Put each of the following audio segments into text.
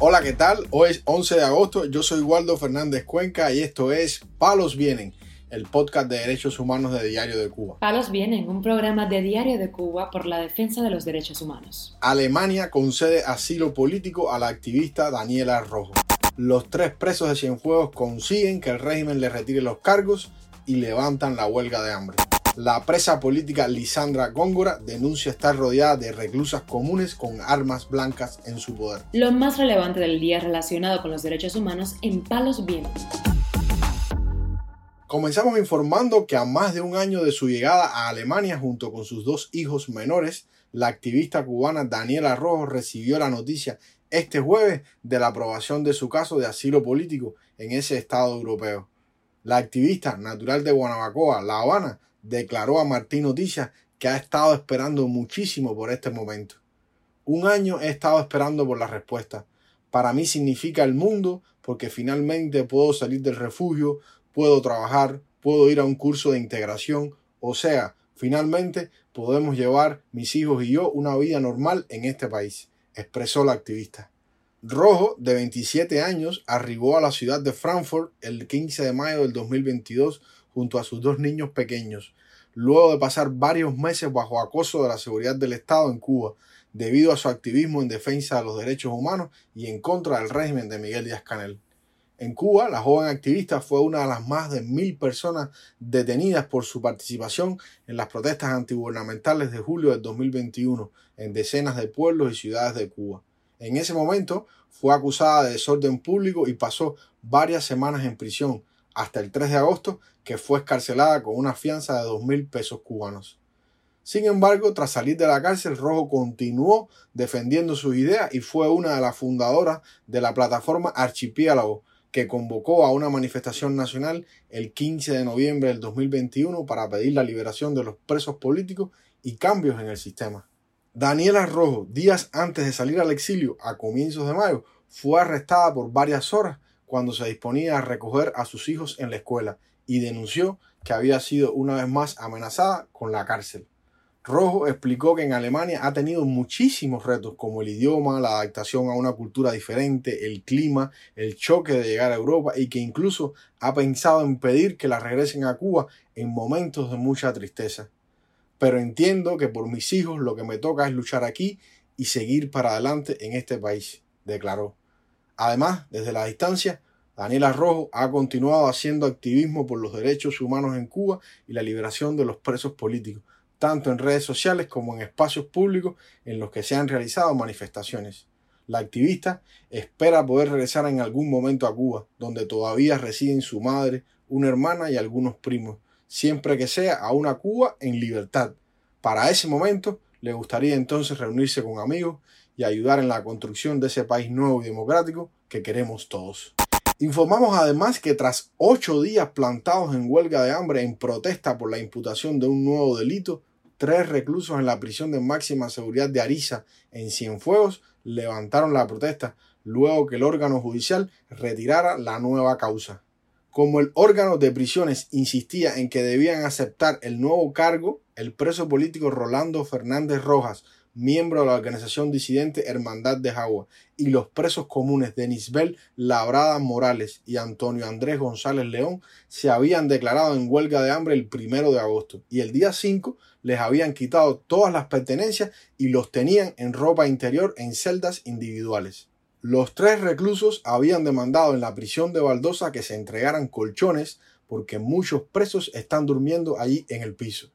Hola, ¿qué tal? Hoy es 11 de agosto, yo soy Waldo Fernández Cuenca y esto es Palos Vienen, el podcast de derechos humanos de Diario de Cuba. Palos Vienen, un programa de Diario de Cuba por la defensa de los derechos humanos. Alemania concede asilo político a la activista Daniela Rojo. Los tres presos de Cienfuegos consiguen que el régimen le retire los cargos y levantan la huelga de hambre. La presa política Lisandra Góngora denuncia estar rodeada de reclusas comunes con armas blancas en su poder. Lo más relevante del día relacionado con los derechos humanos en Palos Vientos. Comenzamos informando que a más de un año de su llegada a Alemania junto con sus dos hijos menores, la activista cubana Daniela Rojo recibió la noticia este jueves de la aprobación de su caso de asilo político en ese estado europeo. La activista natural de Guanabacoa, La Habana, declaró a Martín Noticias que ha estado esperando muchísimo por este momento. Un año he estado esperando por la respuesta. Para mí significa el mundo porque finalmente puedo salir del refugio, puedo trabajar, puedo ir a un curso de integración, o sea, finalmente podemos llevar mis hijos y yo una vida normal en este país, expresó la activista. Rojo, de 27 años, arribó a la ciudad de Frankfurt el 15 de mayo del 2022 junto a sus dos niños pequeños, luego de pasar varios meses bajo acoso de la seguridad del Estado en Cuba, debido a su activismo en defensa de los derechos humanos y en contra del régimen de Miguel Díaz Canel. En Cuba, la joven activista fue una de las más de mil personas detenidas por su participación en las protestas antigubernamentales de julio del 2021 en decenas de pueblos y ciudades de Cuba. En ese momento fue acusada de desorden público y pasó varias semanas en prisión, hasta el 3 de agosto, que fue escarcelada con una fianza de dos mil pesos cubanos. Sin embargo, tras salir de la cárcel, Rojo continuó defendiendo sus ideas y fue una de las fundadoras de la plataforma Archipiélago, que convocó a una manifestación nacional el 15 de noviembre del 2021 para pedir la liberación de los presos políticos y cambios en el sistema. Daniela Rojo, días antes de salir al exilio a comienzos de mayo, fue arrestada por varias horas cuando se disponía a recoger a sus hijos en la escuela y denunció que había sido una vez más amenazada con la cárcel. Rojo explicó que en Alemania ha tenido muchísimos retos como el idioma, la adaptación a una cultura diferente, el clima, el choque de llegar a Europa y que incluso ha pensado en pedir que la regresen a Cuba en momentos de mucha tristeza. Pero entiendo que por mis hijos lo que me toca es luchar aquí y seguir para adelante en este país, declaró. Además, desde la distancia, Daniela Rojo ha continuado haciendo activismo por los derechos humanos en Cuba y la liberación de los presos políticos, tanto en redes sociales como en espacios públicos en los que se han realizado manifestaciones. La activista espera poder regresar en algún momento a Cuba, donde todavía residen su madre, una hermana y algunos primos, siempre que sea a una Cuba en libertad. Para ese momento, le gustaría entonces reunirse con amigos y ayudar en la construcción de ese país nuevo y democrático que queremos todos. Informamos además que tras ocho días plantados en huelga de hambre en protesta por la imputación de un nuevo delito, tres reclusos en la prisión de máxima seguridad de Ariza en Cienfuegos levantaron la protesta luego que el órgano judicial retirara la nueva causa. Como el órgano de prisiones insistía en que debían aceptar el nuevo cargo, el preso político Rolando Fernández Rojas miembro de la organización disidente Hermandad de Jagua, y los presos comunes Denisbel Labrada Morales y Antonio Andrés González León se habían declarado en huelga de hambre el primero de agosto y el día 5 les habían quitado todas las pertenencias y los tenían en ropa interior en celdas individuales. Los tres reclusos habían demandado en la prisión de Baldosa que se entregaran colchones porque muchos presos están durmiendo allí en el piso.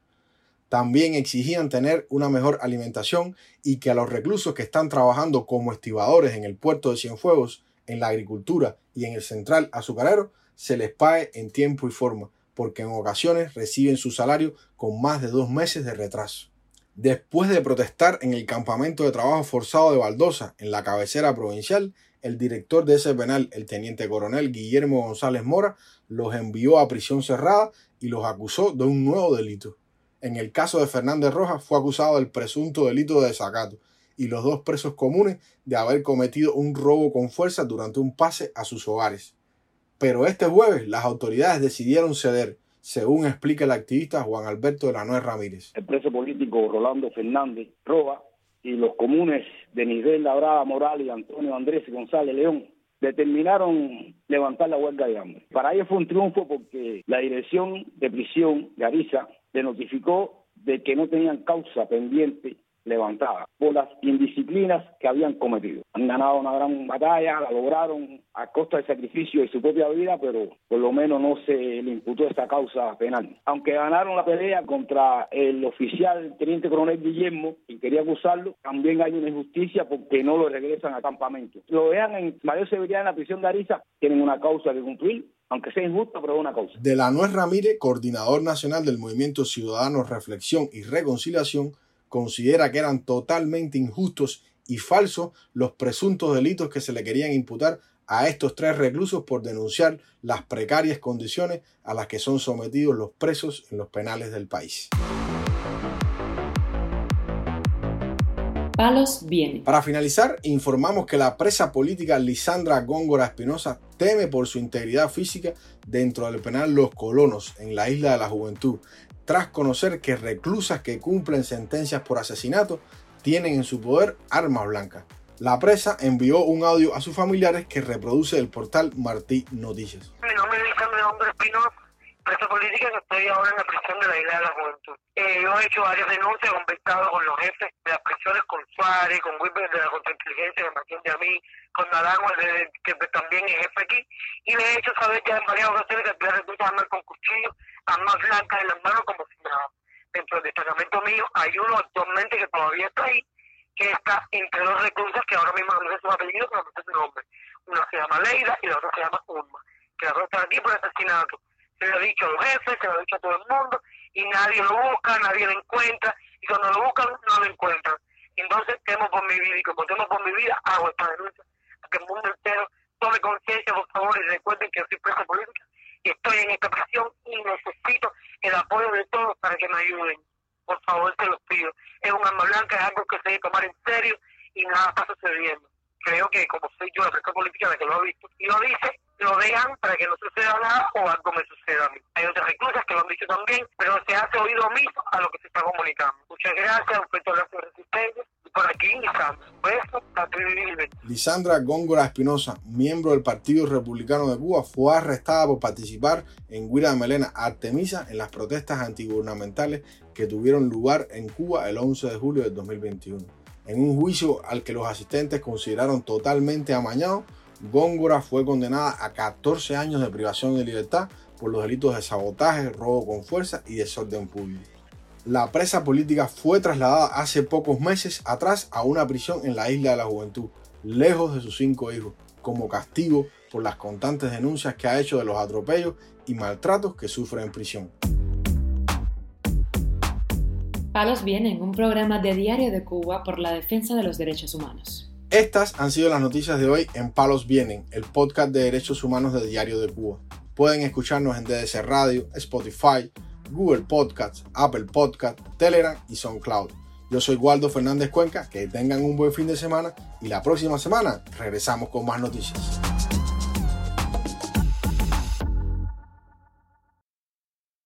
También exigían tener una mejor alimentación y que a los reclusos que están trabajando como estibadores en el puerto de Cienfuegos, en la agricultura y en el central azucarero se les pague en tiempo y forma, porque en ocasiones reciben su salario con más de dos meses de retraso. Después de protestar en el campamento de trabajo forzado de Baldosa, en la cabecera provincial, el director de ese penal, el teniente coronel Guillermo González Mora, los envió a prisión cerrada y los acusó de un nuevo delito. En el caso de Fernández Rojas fue acusado del presunto delito de desacato y los dos presos comunes de haber cometido un robo con fuerza durante un pase a sus hogares. Pero este jueves las autoridades decidieron ceder, según explica el activista Juan Alberto de la Nuez Ramírez. El preso político Rolando Fernández Rojas y los comunes de Nisbel Labrada Morales y Antonio Andrés González León determinaron levantar la huelga de hambre. Para ellos fue un triunfo porque la dirección de prisión de Ariza le notificó de que no tenían causa pendiente levantada por las indisciplinas que habían cometido. Han ganado una gran batalla, la lograron a costa del sacrificio de su propia vida, pero por lo menos no se le imputó esta causa penal. Aunque ganaron la pelea contra el oficial teniente coronel Guillermo, quien quería acusarlo, también hay una injusticia porque no lo regresan al campamento. Lo vean en mayor severidad en la prisión de Ariza, tienen una causa que cumplir, aunque sea injusta, pero una causa. De la Nuez Ramírez, coordinador nacional del Movimiento Ciudadano Reflexión y Reconciliación, considera que eran totalmente injustos y falsos los presuntos delitos que se le querían imputar a estos tres reclusos por denunciar las precarias condiciones a las que son sometidos los presos en los penales del país. Palos viene. Para finalizar, informamos que la presa política Lisandra Góngora Espinosa teme por su integridad física dentro del penal Los Colonos, en la isla de la Juventud, tras conocer que reclusas que cumplen sentencias por asesinato tienen en su poder armas blancas. La presa envió un audio a sus familiares que reproduce el portal Martí Noticias. Mi nombre es presa política que estoy ahora en la prisión de la Isla de la Juventud. Eh, yo he hecho varias denuncias, he conversado con los jefes de las prisiones, con Suárez, con Wilber de la Contrainteligencia, con Martín de Amí, con Naranjo, que también es jefe aquí, y le he hecho saber ya en varias ocasiones que voy a armas con cuchillo armas blancas en las manos como si nada. Dentro del destacamento mío hay uno actualmente que todavía está ahí, que está entre dos reclusas que ahora mismo no sé su apellido, pero no sé su nombre. Una se llama Leida y la otra se llama Ulma, que las dos están aquí por asesinato. Se lo ha dicho a los jefes, se lo ha dicho a todo el mundo, y nadie lo busca, nadie lo encuentra, y cuando lo buscan, no lo encuentran. Entonces, temo por mi vida, y como temo por mi vida, hago esta denuncia, para que el mundo entero tome conciencia, por favor, y recuerden que yo soy presa política estoy en esta presión y necesito el apoyo de todos para que me ayuden. Por favor, te los pido. Es un arma blanca, es algo que se debe tomar en serio y nada está sucediendo. Creo que como soy yo la presión política la que lo ha visto y lo dice, lo dejan para que no suceda nada o algo me suceda a mí. Hay otras reclusas que lo han dicho también, pero se hace oído omiso a lo que se está comunicando. Muchas gracias, un fuerte abrazo de resistencia. por aquí, Lisandra. Besos, Lisandra Góngora Espinosa, miembro del Partido Republicano de Cuba, fue arrestada por participar en Huila de Melena Artemisa en las protestas antigubernamentales que tuvieron lugar en Cuba el 11 de julio del 2021. En un juicio al que los asistentes consideraron totalmente amañado, Góngora fue condenada a 14 años de privación de libertad por los delitos de sabotaje, robo con fuerza y desorden público. La presa política fue trasladada hace pocos meses atrás a una prisión en la isla de la Juventud, lejos de sus cinco hijos, como castigo por las constantes denuncias que ha hecho de los atropellos y maltratos que sufre en prisión. Palos Vienen, un programa de Diario de Cuba por la defensa de los derechos humanos. Estas han sido las noticias de hoy en Palos Vienen, el podcast de derechos humanos de Diario de Cuba. Pueden escucharnos en DDC Radio, Spotify, Google Podcasts, Apple Podcasts, Telegram y SoundCloud. Yo soy Waldo Fernández Cuenca, que tengan un buen fin de semana y la próxima semana regresamos con más noticias.